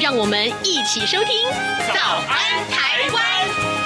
让我们一起收听《早安台湾》。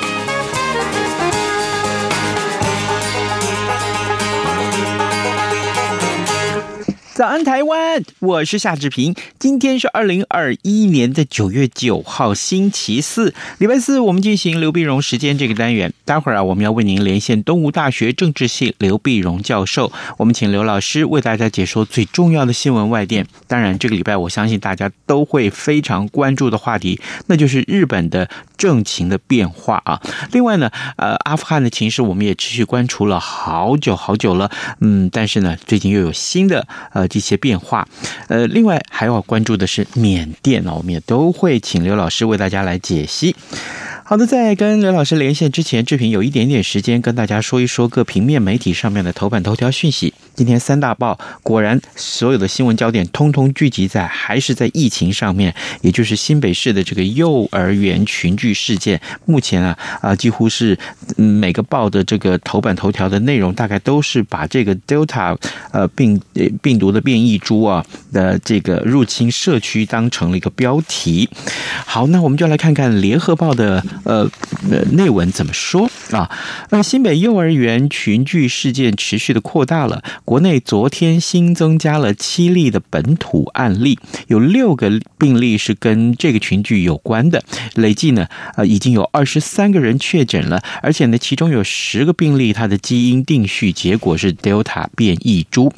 早安，台湾！我是夏志平。今天是二零二一年的九月九号，星期四，礼拜四。我们进行刘碧荣时间这个单元。待会儿啊，我们要为您连线东吴大学政治系刘碧荣教授。我们请刘老师为大家解说最重要的新闻外电。当然，这个礼拜我相信大家都会非常关注的话题，那就是日本的政情的变化啊。另外呢，呃，阿富汗的情势我们也持续关注了好久好久了。嗯，但是呢，最近又有新的呃。这些变化，呃，另外还要关注的是缅甸呢，我们也都会请刘老师为大家来解析。好的，在跟刘老师连线之前，志平有一点点时间跟大家说一说各平面媒体上面的头版头条讯息。今天三大报果然所有的新闻焦点通通聚集在还是在疫情上面，也就是新北市的这个幼儿园群聚事件。目前啊啊，几乎是每个报的这个头版头条的内容，大概都是把这个 Delta 呃病病毒的变异株啊的这个入侵社区当成了一个标题。好，那我们就来看看联合报的。呃，内文怎么说啊？那新北幼儿园群聚事件持续的扩大了。国内昨天新增加了七例的本土案例，有六个病例是跟这个群聚有关的。累计呢，呃，已经有二十三个人确诊了，而且呢，其中有十个病例，它的基因定序结果是 Delta 变异株。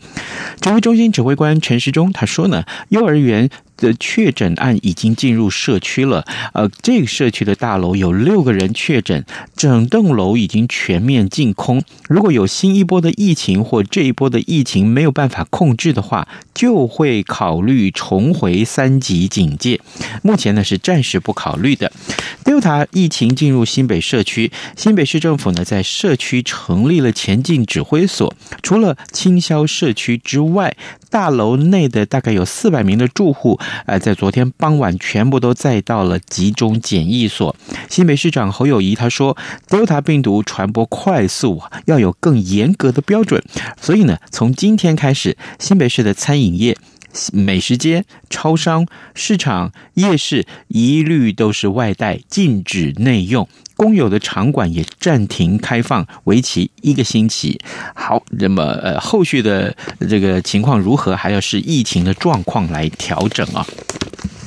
指挥中心指挥官陈时中他说呢，幼儿园。的确诊案已经进入社区了，呃，这个社区的大楼有六个人确诊，整栋楼已经全面净空。如果有新一波的疫情或这一波的疫情没有办法控制的话，就会考虑重回三级警戒。目前呢是暂时不考虑的。Delta 疫情进入新北社区，新北市政府呢在社区成立了前进指挥所，除了清消社区之外，大楼内的大概有四百名的住户。呃，在昨天傍晚，全部都载到了集中检疫所。新北市长侯友谊他说，Delta 病毒传播快速，要有更严格的标准。所以呢，从今天开始，新北市的餐饮业、美食街、超商、市场、夜市一律都是外带，禁止内用。公有的场馆也暂停开放，为期一个星期。好，那么呃，后续的这个情况如何，还要视疫情的状况来调整啊。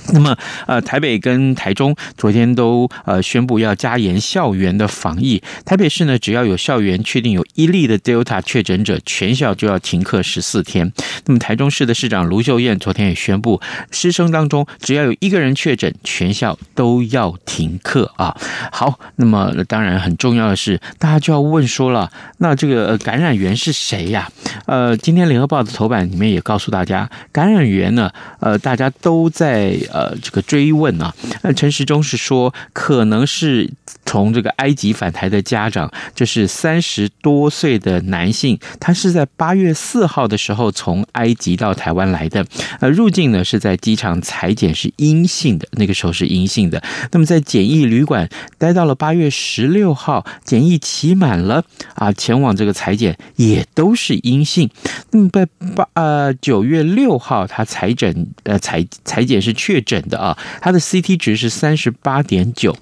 那么，呃，台北跟台中昨天都呃宣布要加严校园的防疫。台北市呢，只要有校园确定有一例的 Delta 确诊者，全校就要停课十四天。那么台中市的市长卢秀燕昨天也宣布，师生当中只要有一个人确诊，全校都要停课啊。好，那么当然很重要的是，大家就要问说了，那这个感染源是谁呀？呃，今天联合报的头版里面也告诉大家，感染源呢，呃，大家都在。呃，呃这个追问啊，那陈时中是说，可能是从这个埃及返台的家长，就是三十多岁的男性，他是在八月四号的时候从埃及到台湾来的，呃，入境呢是在机场采检是阴性的，那个时候是阴性的，那么在检疫旅馆待到了八月十六号，检疫期满了啊，前往这个采检也都是阴性，那么在八呃九月六号他采诊呃采采检是确诊。的啊，他的 CT 值是三十八点九，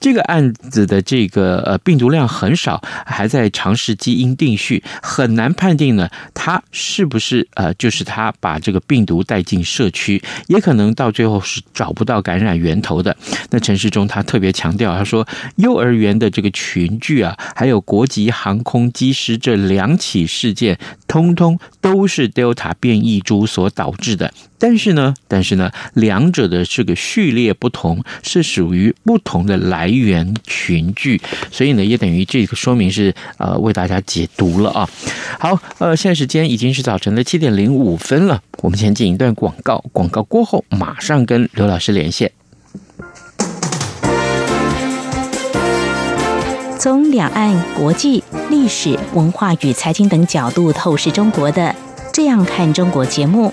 这个案子的这个呃病毒量很少，还在尝试基因定序，很难判定呢，他是不是呃就是他把这个病毒带进社区，也可能到最后是找不到感染源头的。那陈时中他特别强调，他说幼儿园的这个群聚啊，还有国籍航空机师这两起事件，通通都是 Delta 变异株所导致的。但是呢，但是呢，两者的这个序列不同，是属于不同的来源群聚，所以呢，也等于这个说明是呃为大家解读了啊。好，呃，现在时间已经是早晨的七点零五分了，我们先进一段广告，广告过后马上跟刘老师连线。从两岸、国际、历史文化与财经等角度透视中国的《这样看中国》节目，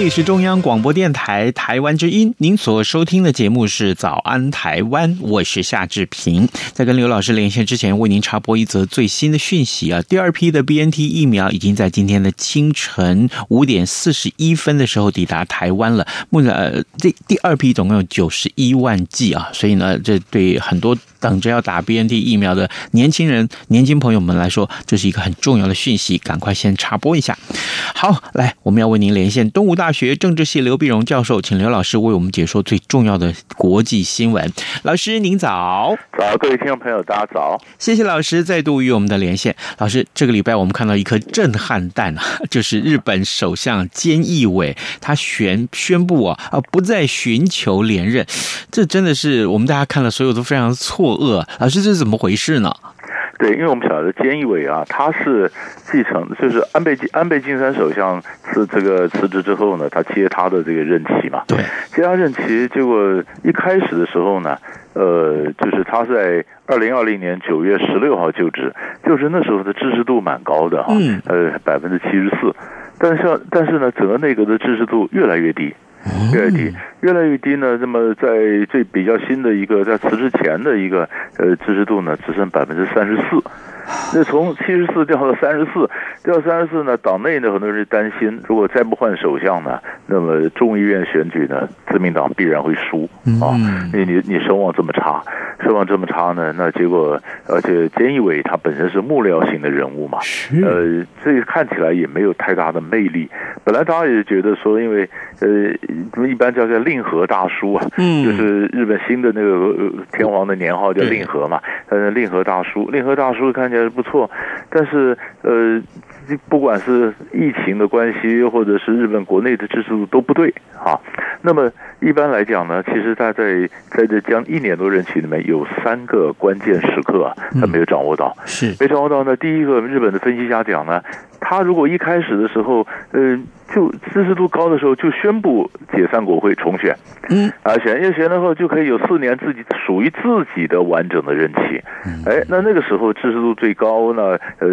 这里是中央广播电台台湾之音，您所收听的节目是《早安台湾》，我是夏志平。在跟刘老师连线之前，为您插播一则最新的讯息啊！第二批的 BNT 疫苗已经在今天的清晨五点四十一分的时候抵达台湾了。目前，呃，这第二批总共有九十一万剂啊，所以呢，这对很多等着要打 BNT 疫苗的年轻人、年轻朋友们来说，这是一个很重要的讯息，赶快先插播一下。好，来，我们要为您连线东吴大学政治系刘碧荣教授，请刘老师为我们解说最重要的国际新闻。老师您早，早，各位听众朋友大家早，谢谢老师再度与我们的连线。老师，这个礼拜我们看到一颗震撼弹啊，就是日本首相菅义伟他宣宣布啊啊不再寻求连任，这真的是我们大家看了所有都非常错愕。老师，这是怎么回事呢？对，因为我们晓得菅义伟啊，他是继承，就是安倍安倍晋三首相辞这个辞职之后呢，他接他的这个任期嘛。对，接他任期，结果一开始的时候呢，呃，就是他在二零二零年九月十六号就职，就是那时候的支持度蛮高的哈，嗯、呃，百分之七十四，但是但是呢，整个内阁的支持度越来越低。越来越低，越来越低呢。那么在最比较新的一个，在辞职前的一个呃支持度呢，只剩百分之三十四。那从七十四掉到三十四，掉到三十四呢，党内呢很多人担心，如果再不换首相呢，那么众议院选举呢，自民党必然会输啊。你你你声望这么差，声望这么差呢，那结果而且菅义伟他本身是幕僚型的人物嘛，呃，这个看起来也没有太大的魅力。本来大家也觉得说，因为呃，一般叫叫令和大叔啊，嗯，就是日本新的那个天皇的年号叫令和嘛，呃，令和大叔，令和大叔看起来不错，但是呃，不管是疫情的关系，或者是日本国内的支持度都不对啊。那么一般来讲呢，其实他在在这将一年多任期里面有三个关键时刻啊，他没有掌握到，是没掌握到呢。第一个，日本的分析家讲呢，他如果一开始的时候，嗯。就支持度高的时候，就宣布解散国会重选，嗯，啊，选一选了后就可以有四年自己属于自己的完整的任期，哎，那那个时候支持度最高呢，呃，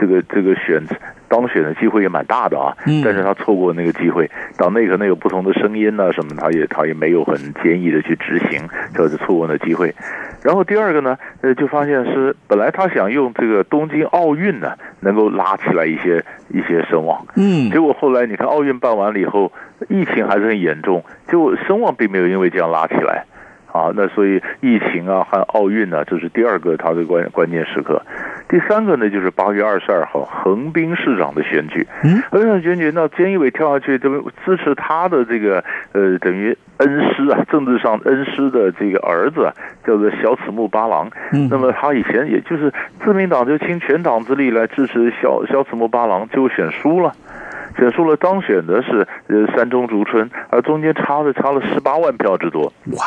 这个这个选当选的机会也蛮大的啊，但是他错过那个机会，党内可能有不同的声音呢，什么，他也他也没有很坚毅的去执行，就是错过那机会。然后第二个呢，呃，就发现是本来他想用这个东京奥运呢，能够拉起来一些一些声望，嗯，结果后来你看奥运办完了以后，疫情还是很严重，就声望并没有因为这样拉起来。啊，那所以疫情啊和奥运呢，这是第二个他的关关键时刻。第三个呢，就是八月二十二号横滨市长的选举。嗯，横滨选举，那菅义伟跳下去，这个支持他的这个呃，等于恩师啊，政治上恩师的这个儿子叫做小此木八郎。嗯，那么他以前也就是自民党就倾全党之力来支持小小此木八郎，结果选输了。选出了，当选的是呃山中竹春，而中间差了差了十八万票之多。哇，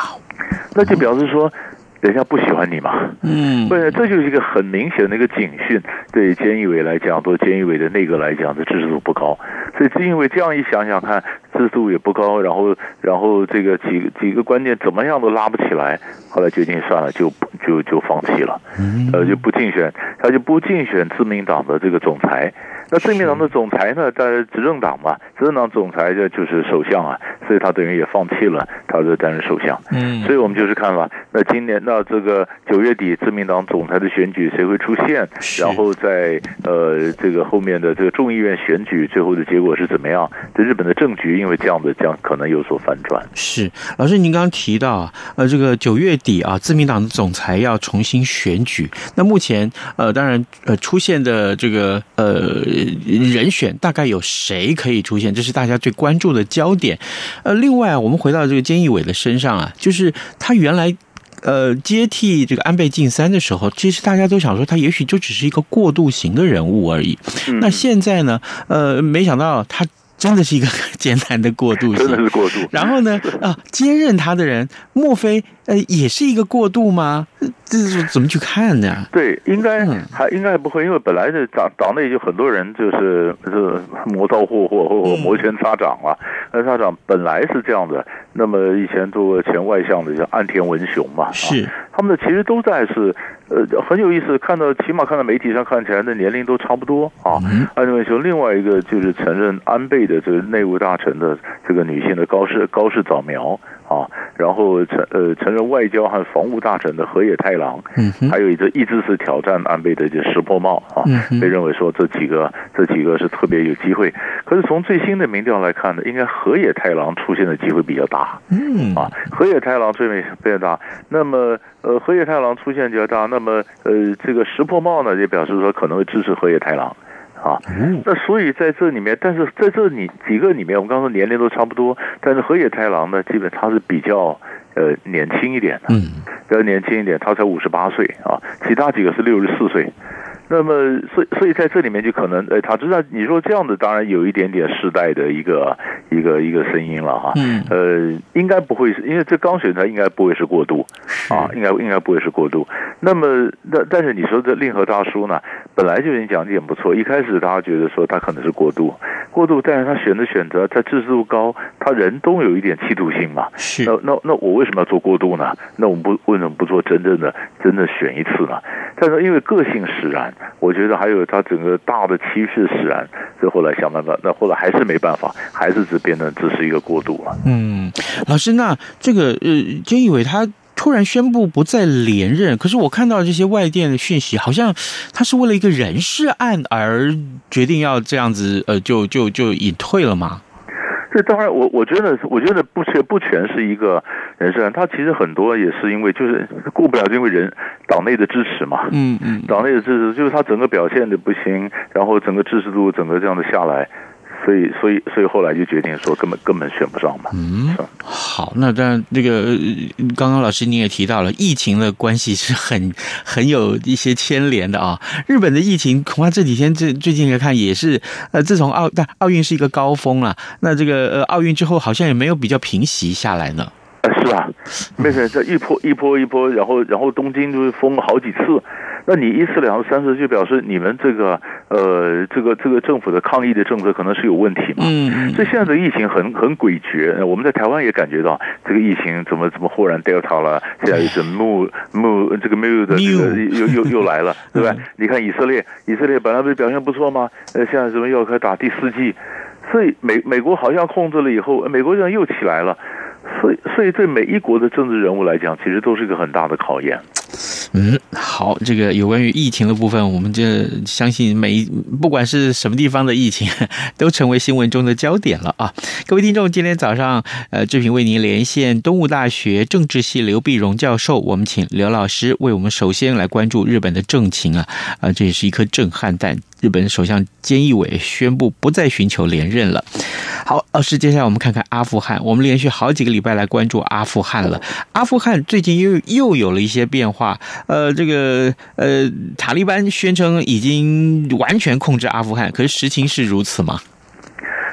那就表示说，人家不喜欢你嘛。嗯，不是，这就是一个很明显的一个警讯，对监义委来讲，对监义委的内阁来讲，这支持度不高。所以是因为这样一想想看，支持度也不高，然后然后这个几几个关键怎么样都拉不起来，后来决定算了，就就就放弃了，呃，就不竞选，他就不竞选自民党的这个总裁。那自民党的总裁呢，在执政党嘛，执政党总裁的就是首相啊，所以他等于也放弃了，他的担任首相。嗯，所以我们就是看了，那今年那这个九月底自民党总裁的选举谁会出现？然后在呃这个后面的这个众议院选举最后的结果是怎么样？这日本的政局因为这样的将可能有所反转。是老师，您刚刚提到啊，呃，这个九月底啊，自民党的总裁要重新选举。那目前呃，当然呃出现的这个呃。人选大概有谁可以出现？这是大家最关注的焦点。呃，另外我们回到这个菅义伟的身上啊，就是他原来呃接替这个安倍晋三的时候，其实大家都想说他也许就只是一个过渡型的人物而已。那现在呢？呃，没想到他真的是一个 艰难的过渡型，真的是过渡。然后呢？啊，接任他的人，莫非呃也是一个过渡吗？这是怎么去看呢？对，应该还应该不会，因为本来的党党内就很多人就是是磨刀霍霍或或摩拳擦掌啊。那擦掌本来是这样的。那么以前做过前外相的叫岸田文雄嘛，是他们的其实都在是呃很有意思，看到起码看到媒体上看起来的年龄都差不多啊。岸田文雄另外一个就是承认安倍的这个内务大臣的这个女性的高市高市早苗。啊，然后承呃承认外交和防务大臣的河野太郎，嗯，还有一个一直是挑战安倍的就石破茂啊，被认为说这几个这几个是特别有机会。可是从最新的民调来看呢，应该河野太郎出现的机会比较大，嗯啊，河野太郎最为比较大。那么呃河野太郎出现比较大，那么呃这个石破茂呢也表示说可能会支持河野太郎。啊，那所以在这里面，但是在这里几个里面，我们刚刚说年龄都差不多，但是河野太郎呢，基本他是比较呃年轻一点的，嗯，比较年轻一点，他才五十八岁啊，其他几个是六十四岁。那么，所以所以在这里面就可能，呃，他知道你说这样子，当然有一点点世代的一个一个一个声音了哈。嗯。呃，应该不会是，因为这刚选出来应该不会是过渡，啊，应该应该不会是过渡。那么，那但是你说这令和大叔呢，本来就已经讲的也不错，一开始大家觉得说他可能是过渡，过渡，但是他选的选择，他知识度高，他人都有一点企图性嘛。是。那那那我为什么要做过渡呢？那我们不为什么不做真正的真正选一次呢？但是因为个性使然。我觉得还有他整个大的趋势使然，所以后来想办法，那后来还是没办法，还是只变成只是一个过渡了。嗯，老师，那这个呃，菅义伟他突然宣布不再连任，可是我看到这些外电的讯息，好像他是为了一个人事案而决定要这样子，呃，就就就隐退了吗？这当然，我我觉得，我觉得不全不全是一个人事案，他其实很多也是因为就是过不了，因为人党内的支持嘛，嗯嗯，党内的支持就是他整个表现的不行，然后整个支持度整个这样的下来。所以，所以，所以后来就决定说，根本根本选不上嘛。嗯，好，那当然，这个刚刚老师你也提到了，疫情的关系是很很有一些牵连的啊。日本的疫情恐怕这几天这最近来看也是，呃，自从奥但奥运是一个高峰了，那这个呃奥运之后好像也没有比较平息下来呢。啊，是啊，没事，这一波一波一波，然后然后东京就是封了好几次。那你一次两次三次，就表示你们这个呃，这个这个政府的抗疫的政策可能是有问题嘛？嗯，所以现在的疫情很很诡谲。我们在台湾也感觉到这个疫情怎么怎么忽然 Delta 了，现在又是 Mu Mu 这个 Mu 的这个又又又来了，对吧？你看以色列，以色列本来不是表现不错吗？呃，现在怎么又要开始打第四季？所以美美国好像控制了以后，美国这样又起来了。所以，所以对每一国的政治人物来讲，其实都是一个很大的考验。嗯，好，这个有关于疫情的部分，我们就相信每不管是什么地方的疫情，都成为新闻中的焦点了啊！各位听众，今天早上呃，志平为您连线东吴大学政治系刘必荣教授，我们请刘老师为我们首先来关注日本的政情啊啊，这也是一颗震撼弹。日本首相菅义伟宣布不再寻求连任了。好，老师，接下来我们看看阿富汗。我们连续好几个礼拜来关注阿富汗了。阿富汗最近又又有了一些变化。呃，这个呃，塔利班宣称已经完全控制阿富汗，可是实情是如此吗？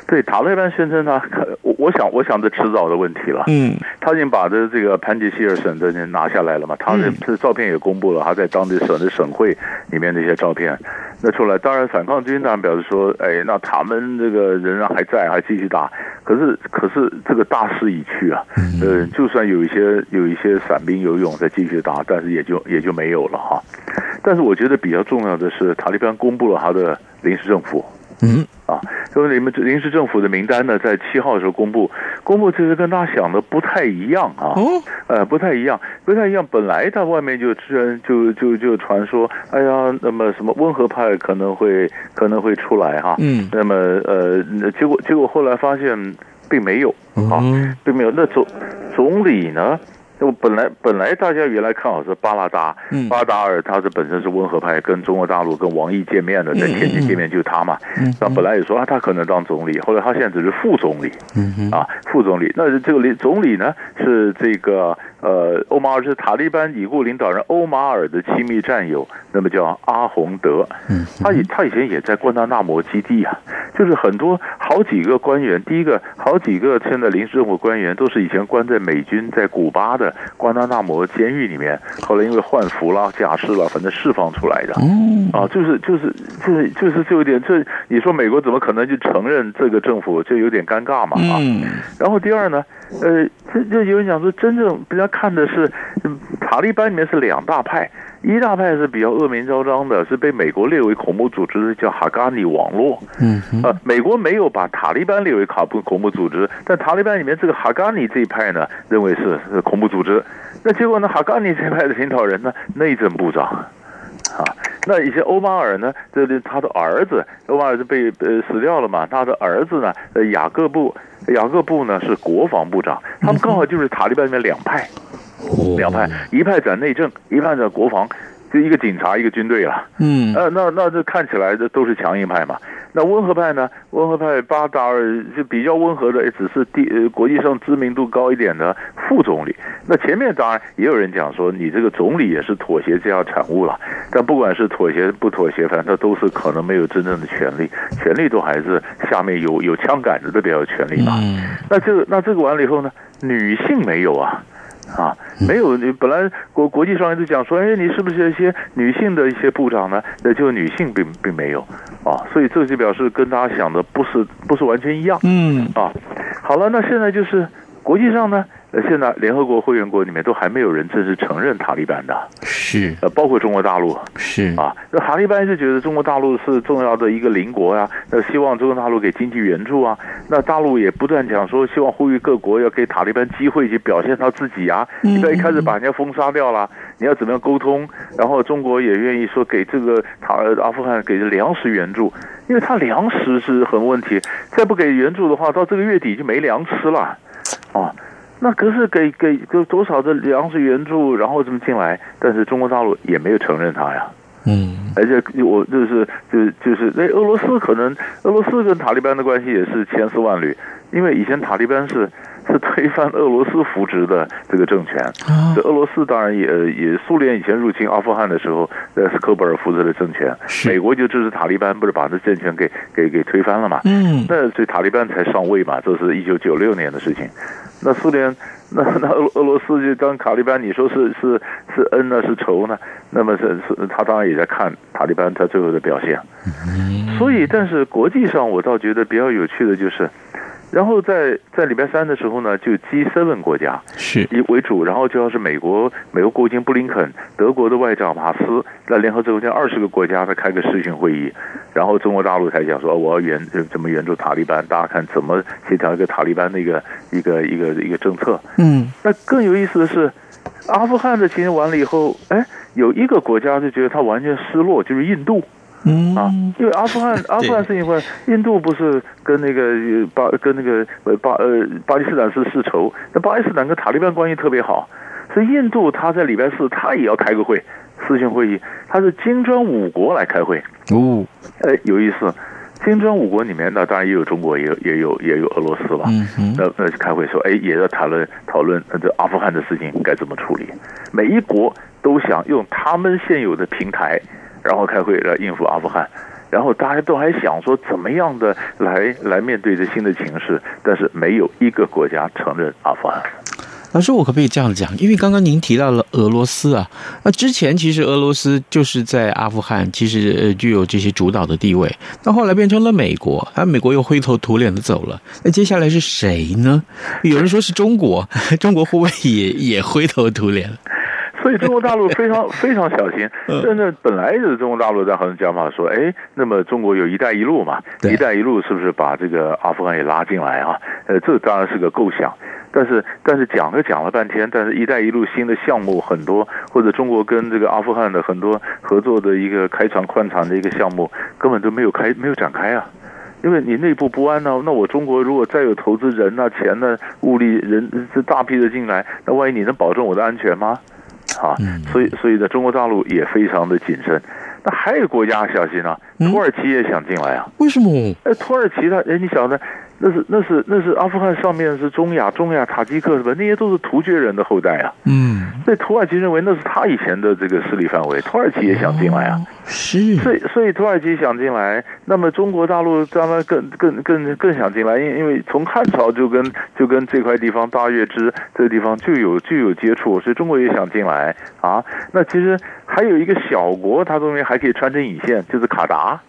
对，塔利班宣称他，我我想我想这迟早的问题了。嗯，他已经把这这个潘吉希尔省的拿下来了嘛，他的这照片也公布了，他在当地省的省会里面那些照片。那出来，当然反抗军当然表示说，哎，那他们这个仍然还在，还继续打。可是，可是这个大势已去啊。呃，就算有一些有一些散兵游勇在继续打，但是也就也就没有了哈。但是我觉得比较重要的是，塔利班公布了他的临时政府。嗯。啊，因为你们临时政府的名单呢，在七号的时候公布，公布其实跟大家想的不太一样啊，哦，呃，不太一样，不太一样。本来他外面就居然就就就传说，哎呀，那么什么温和派可能会可能会出来哈，嗯，那么呃，结果结果后来发现并没有啊，并没有。那总总理呢？就本来本来大家原来看好是巴拉达，嗯、巴达尔他是本身是温和派，跟中国大陆跟王毅见面的，在天津见面就是他嘛。那、嗯、本来也说啊，他可能当总理，后来他现在只是副总理，嗯、啊，副总理。那这个总总理呢是这个呃欧马尔是塔利班已故领导人欧马尔的亲密战友，那么叫阿洪德。嗯，他以他以前也在关达纳摩基地啊，就是很多好几个官员，第一个好几个现在临时政府官员都是以前关在美军在古巴的。关达纳摩监狱里面，后来因为换服了、假释了，反正释放出来的。嗯，啊，就是就是就是就是就有点这，你说美国怎么可能就承认这个政府，就有点尴尬嘛啊。嗯。然后第二呢，呃，这这有人讲说，真正比较看的是，塔利班里面是两大派。一大派是比较恶名昭彰的，是被美国列为恐怖组织的，叫哈嘎尼网络。嗯，啊，美国没有把塔利班列为卡布恐怖组织，但塔利班里面这个哈嘎尼这一派呢，认为是是恐怖组织。那结果呢，哈嘎尼这一派的领导人呢，内政部长，啊，那一些欧马尔呢，这里他的儿子欧马尔是被呃死掉了嘛，他的儿子呢，呃雅各布雅各布呢是国防部长，他们刚好就是塔利班里面两派。两派，一派在内政，一派在国防，就一个警察，一个军队了。嗯，呃，那那这看起来这都是强硬派嘛。那温和派呢？温和派巴达尔就比较温和的，也只是第呃国际上知名度高一点的副总理。那前面当然也有人讲说，你这个总理也是妥协这样产物了。但不管是妥协不妥协，反正他都是可能没有真正的权利，权力都还是下面有有枪杆子的比较有权利嘛。嗯，那这个那这个完了以后呢，女性没有啊。啊，没有，你本来国国际上一直讲说，哎，你是不是一些女性的一些部长呢？那就女性并并没有，啊，所以这就表示跟大家想的不是不是完全一样，嗯，啊，好了，那现在就是国际上呢。呃，现在联合国会员国里面都还没有人正式承认塔利班的，是呃，包括中国大陆，是啊，那塔利班是觉得中国大陆是重要的一个邻国呀、啊，那希望中国大陆给经济援助啊，那大陆也不断讲说，希望呼吁各国要给塔利班机会去表现他自己啊，你不要一开始把人家封杀掉了，你要怎么样沟通？然后中国也愿意说给这个塔阿富汗给粮食援助，因为他粮食是很问题，再不给援助的话，到这个月底就没粮吃了，啊。那可是给给给多少的粮食援助，然后这么进来，但是中国大陆也没有承认他呀。嗯，而且我就是就就是那俄罗斯可能俄罗斯跟塔利班的关系也是千丝万缕，因为以前塔利班是。是推翻俄罗斯扶植的这个政权，这俄罗斯当然也也苏联以前入侵阿富汗的时候，呃是科布尔扶植的政权，美国就支持塔利班，不是把这政权给给给推翻了嘛？嗯，那所以塔利班才上位嘛，这是一九九六年的事情。那苏联那那俄俄罗斯就当塔利班，你说是是是恩呢是仇呢？那么是是他当然也在看塔利班他最后的表现。所以，但是国际上我倒觉得比较有趣的就是。然后在在礼拜三的时候呢，就 G7 国家是以为主，然后就要是美国美国国务卿布林肯、德国的外长马斯，在联合国这二十个国家在开个视讯会议，然后中国大陆才讲说我要援怎么援助塔利班，大家看怎么协调一个塔利班的一个一个一个一个政策。嗯，那更有意思的是，阿富汗的情形完了以后，哎，有一个国家就觉得他完全失落，就是印度。嗯啊，因为阿富汗 阿富汗是因为印度不是跟那个巴跟那个呃巴呃巴基斯坦是世仇，那巴基斯坦跟塔利班关系特别好，所以印度他在礼拜四他也要开个会，视讯会议，他是金砖五国来开会哦，哎有意思，金砖五国里面那当然也有中国，也有也有也有俄罗斯了，嗯那那开会说哎也要讨论讨论这阿富汗的事情该怎么处理，每一国都想用他们现有的平台。然后开会来应付阿富汗，然后大家都还想说怎么样的来来面对这新的情势，但是没有一个国家承认阿富汗。老师，我可不可以这样讲？因为刚刚您提到了俄罗斯啊，那之前其实俄罗斯就是在阿富汗，其实呃具有这些主导的地位。那后来变成了美国，啊，美国又灰头土脸的走了。那接下来是谁呢？有人说是中国，中国会不会也也灰头土脸？所以中国大陆非常 非常小心。真的，本来就是中国大陆在和人讲嘛，说，哎，那么中国有一带一路嘛，一带一路是不是把这个阿富汗也拉进来啊？呃，这当然是个构想。但是，但是讲了讲了半天，但是“一带一路”新的项目很多，或者中国跟这个阿富汗的很多合作的一个开船矿产的一个项目，根本都没有开，没有展开啊！因为你内部不安呢、啊，那我中国如果再有投资人呐、啊、钱呢、物力、人这大批的进来，那万一你能保证我的安全吗？啊，所以，所以在，中国大陆也非常的谨慎。那还有国家小心啊，土耳其也想进来啊？为什么？哎，土耳其他，哎，你晓得？那是那是那是阿富汗上面是中亚中亚塔吉克什么那些都是突厥人的后代啊。嗯，所以土耳其认为那是他以前的这个势力范围，土耳其也想进来啊。是，所以所以土耳其想进来，那么中国大陆当然更更更更想进来，因因为从汉朝就跟就跟这块地方大月支这个地方就有就有接触，所以中国也想进来啊。那其实还有一个小国，它中间还可以穿针引线，就是卡达。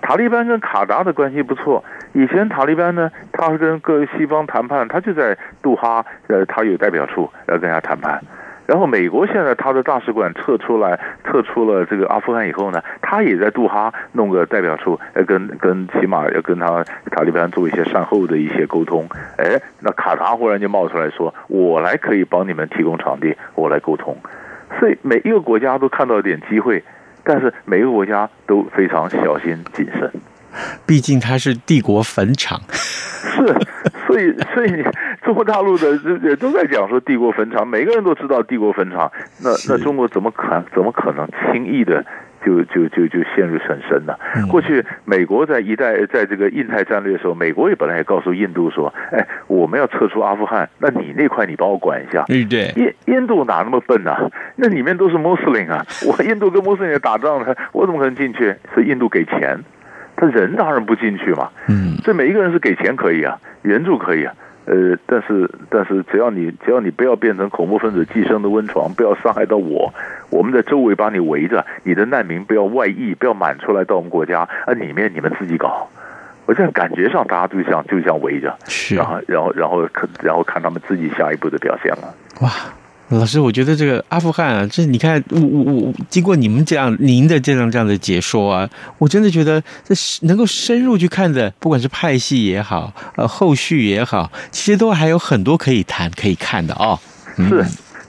塔利班跟卡达的关系不错。以前塔利班呢，他是跟各西方谈判，他就在杜哈，呃，他有代表处要跟人家谈判。然后美国现在他的大使馆撤出来，撤出了这个阿富汗以后呢，他也在杜哈弄个代表处，要跟跟起码要跟他塔利班做一些善后的一些沟通。哎，那卡达忽然就冒出来说，我来可以帮你们提供场地，我来沟通。所以每一个国家都看到一点机会。但是每个国家都非常小心谨慎，毕竟它是帝国坟场。是，所以所以中国大陆的也都在讲说帝国坟场，每个人都知道帝国坟场。那那中国怎么可怎么可能轻易的？就就就就陷入很深了。过去美国在一带在这个印太战略的时候，美国也本来也告诉印度说：“哎，我们要撤出阿富汗，那你那块你帮我管一下。”嗯对。印印度哪那么笨啊？那里面都是穆斯林啊！我印度跟穆斯林打仗，我怎么可能进去？所以印度给钱，他人当然不进去嘛。嗯。所以每一个人是给钱可以啊，援助可以啊。呃，但是但是，只要你只要你不要变成恐怖分子寄生的温床，不要伤害到我，我们在周围把你围着，你的难民不要外溢，不要满出来到我们国家，啊，里面你们自己搞。我这样感觉上，大家就像就像围着，是，然后然后然后看然后看他们自己下一步的表现了。哇。老师，我觉得这个阿富汗啊，这你看，我我我经过你们这样您的这样这样的解说啊，我真的觉得这是能够深入去看的，不管是派系也好，呃，后续也好，其实都还有很多可以谈可以看的哦。嗯、是。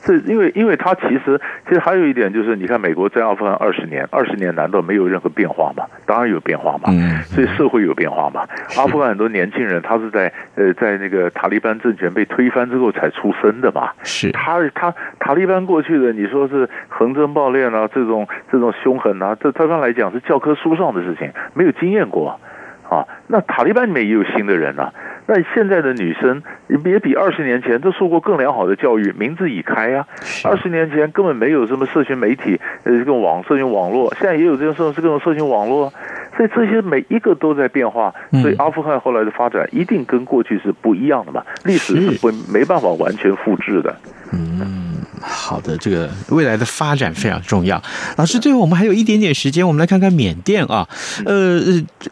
是因为，因为他其实其实还有一点就是，你看美国在阿富汗二十年，二十年难道没有任何变化吗？当然有变化嘛，所以社会有变化嘛。阿富汗很多年轻人，他是在呃在那个塔利班政权被推翻之后才出生的嘛。是他他塔利班过去的，你说是横征暴敛啊，这种这种凶狠啊，这对他来讲是教科书上的事情，没有经验过啊。那塔利班里面也有新的人啊。那现在的女生也比二十年前都受过更良好的教育，名字已开啊。二十年前根本没有什么社群媒体，呃，这个网社群网络，现在也有这种社这各种社群网络，所以这些每一个都在变化。所以阿富汗后来的发展一定跟过去是不一样的嘛，历史是不没办法完全复制的。嗯。好的，这个未来的发展非常重要。老师，最后我们还有一点点时间，我们来看看缅甸啊。呃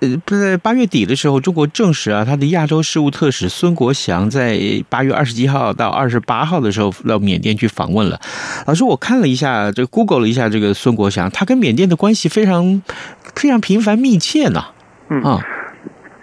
呃，在八月底的时候，中国证实啊，他的亚洲事务特使孙国祥在八月二十七号到二十八号的时候到缅甸去访问了。老师，我看了一下，这 Google 了一下这个孙国祥，他跟缅甸的关系非常非常频繁密切呢。嗯啊。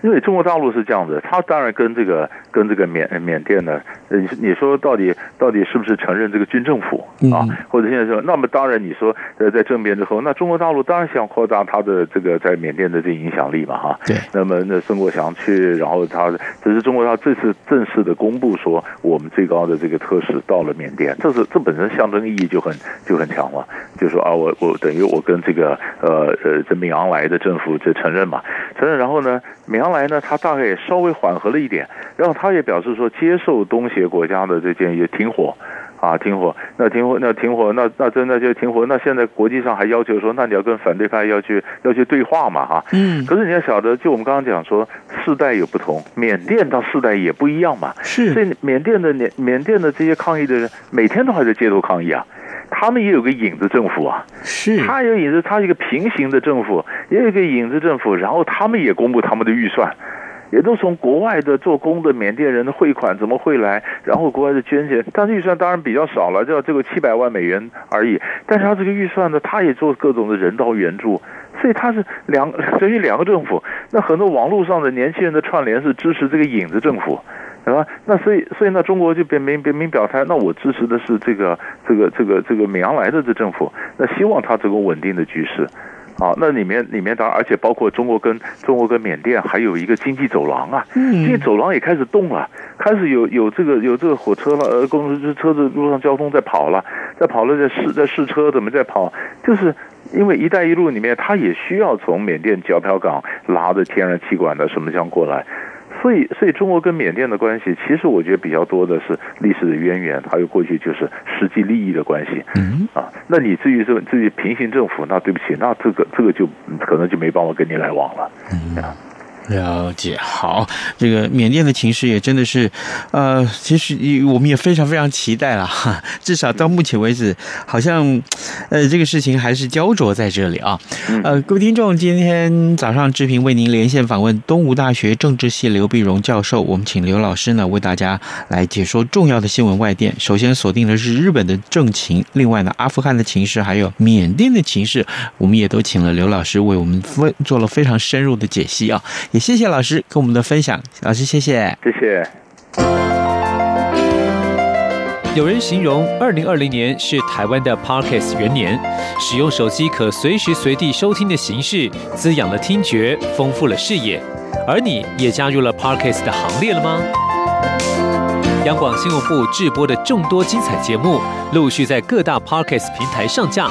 因为中国大陆是这样子，他当然跟这个跟这个缅缅甸呢，你你说到底到底是不是承认这个军政府啊？或者现在说，那么当然你说呃在政变之后，那中国大陆当然想扩大它的这个在缅甸的这影响力嘛哈。对。那么那孙国祥去，然后他只是中国他这次正式的公布说，我们最高的这个特使到了缅甸，这是这本身象征意义就很就很强了，就说啊我我等于我跟这个呃呃这敏昂莱的政府就承认嘛，承认然后呢敏昂。莱呢，他大概也稍微缓和了一点，然后他也表示说接受东协国家的这件也停火，啊，停火，那停火，那停火，那那真的就停火。那现在国际上还要求说，那你要跟反对派要去要去对话嘛，哈。嗯。可是你要晓得，就我们刚刚讲说，世代有不同，缅甸到世代也不一样嘛。是。所以缅甸的缅缅甸的这些抗议的人，每天都还在街头抗议啊。他们也有个影子政府啊。是。他有影子，他一个平行的政府，也有一个影子政府，然后他们也公布他们的预算。也都从国外的做工的缅甸人的汇款怎么汇来，然后国外的捐献，但是预算当然比较少了，就要这个七百万美元而已。但是他这个预算呢，他也做各种的人道援助，所以他是两等于两个政府。那很多网络上的年轻人的串联是支持这个影子政府，对吧？那所以所以呢，中国就别明别明表态，那我支持的是这个这个这个这个敏昂莱的这政府，那希望他这个稳定的局势。啊，那里面里面当然，而且包括中国跟中国跟缅甸还有一个经济走廊啊，经济走廊也开始动了，开始有有这个有这个火车了，呃，公司车子路上交通在跑了，在跑了在试在试车，怎么在跑？就是因为“一带一路”里面，它也需要从缅甸皎漂港拉着天然气管的什么这样过来。所以，所以中国跟缅甸的关系，其实我觉得比较多的是历史的渊源，还有过去就是实际利益的关系。嗯啊，那你至于这至于平行政府，那对不起，那这个这个就可能就没办法跟你来往了。嗯。了解，好，这个缅甸的情势也真的是，呃，其实我们也非常非常期待了哈，至少到目前为止，好像，呃，这个事情还是焦灼在这里啊。呃，各位听众，今天早上志平为您连线访问东吴大学政治系刘碧荣教授，我们请刘老师呢为大家来解说重要的新闻外电。首先锁定的是日本的政情，另外呢，阿富汗的情势，还有缅甸的情势，我们也都请了刘老师为我们分做了非常深入的解析啊。也谢谢老师跟我们的分享，老师谢谢，谢谢。有人形容二零二零年是台湾的 Podcast 元年，使用手机可随时随地收听的形式，滋养了听觉，丰富了视野。而你也加入了 Podcast 的行列了吗？央广新闻部制播的众多精彩节目，陆续在各大 Podcast 平台上架。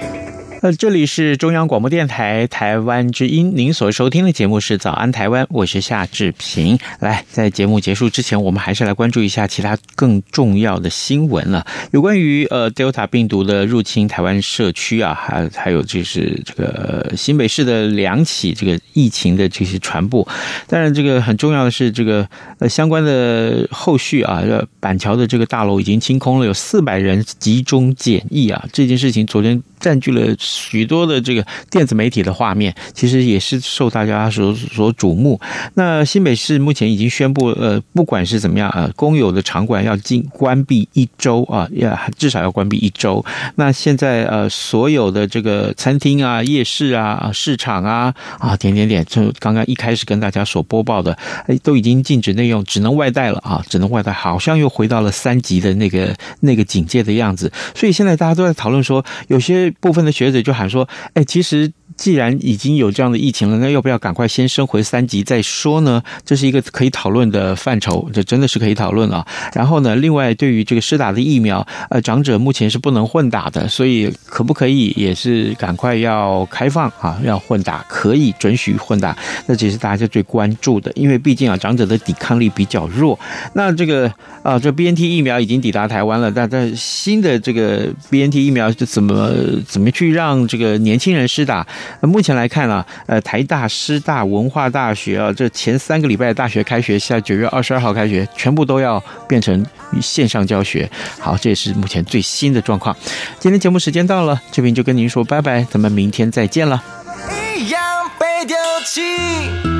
呃，这里是中央广播电台台湾之音，您所收听的节目是《早安台湾》，我是夏志平。来，在节目结束之前，我们还是来关注一下其他更重要的新闻了。有关于呃，Delta 病毒的入侵台湾社区啊，还还有就是这个新北市的两起这个疫情的这些传播。当然，这个很重要的是这个呃相关的后续啊，板桥的这个大楼已经清空了，有四百人集中检疫啊，这件事情昨天占据了。许多的这个电子媒体的画面，其实也是受大家所所瞩目。那新北市目前已经宣布，呃，不管是怎么样，呃，公有的场馆要进关闭一周啊，要至少要关闭一周。那现在呃，所有的这个餐厅啊、夜市啊、市场啊啊，点点点，就刚刚一开始跟大家所播报的，哎，都已经禁止内用，只能外带了啊，只能外带，好像又回到了三级的那个那个警戒的样子。所以现在大家都在讨论说，有些部分的学者。就喊说，哎，其实。既然已经有这样的疫情了，那要不要赶快先升回三级再说呢？这是一个可以讨论的范畴，这真的是可以讨论啊。然后呢，另外对于这个施打的疫苗，呃，长者目前是不能混打的，所以可不可以也是赶快要开放啊？要混打，可以准许混打，那这是大家最关注的，因为毕竟啊，长者的抵抗力比较弱。那这个啊，这 BNT 疫苗已经抵达台湾了，但在新的这个 BNT 疫苗是怎么怎么去让这个年轻人施打？那目前来看啊，呃，台大、师大、文化大学啊，这前三个礼拜的大学开学，下九月二十二号开学，全部都要变成线上教学。好，这也是目前最新的状况。今天节目时间到了，这边就跟您说拜拜，咱们明天再见了。一样被丢弃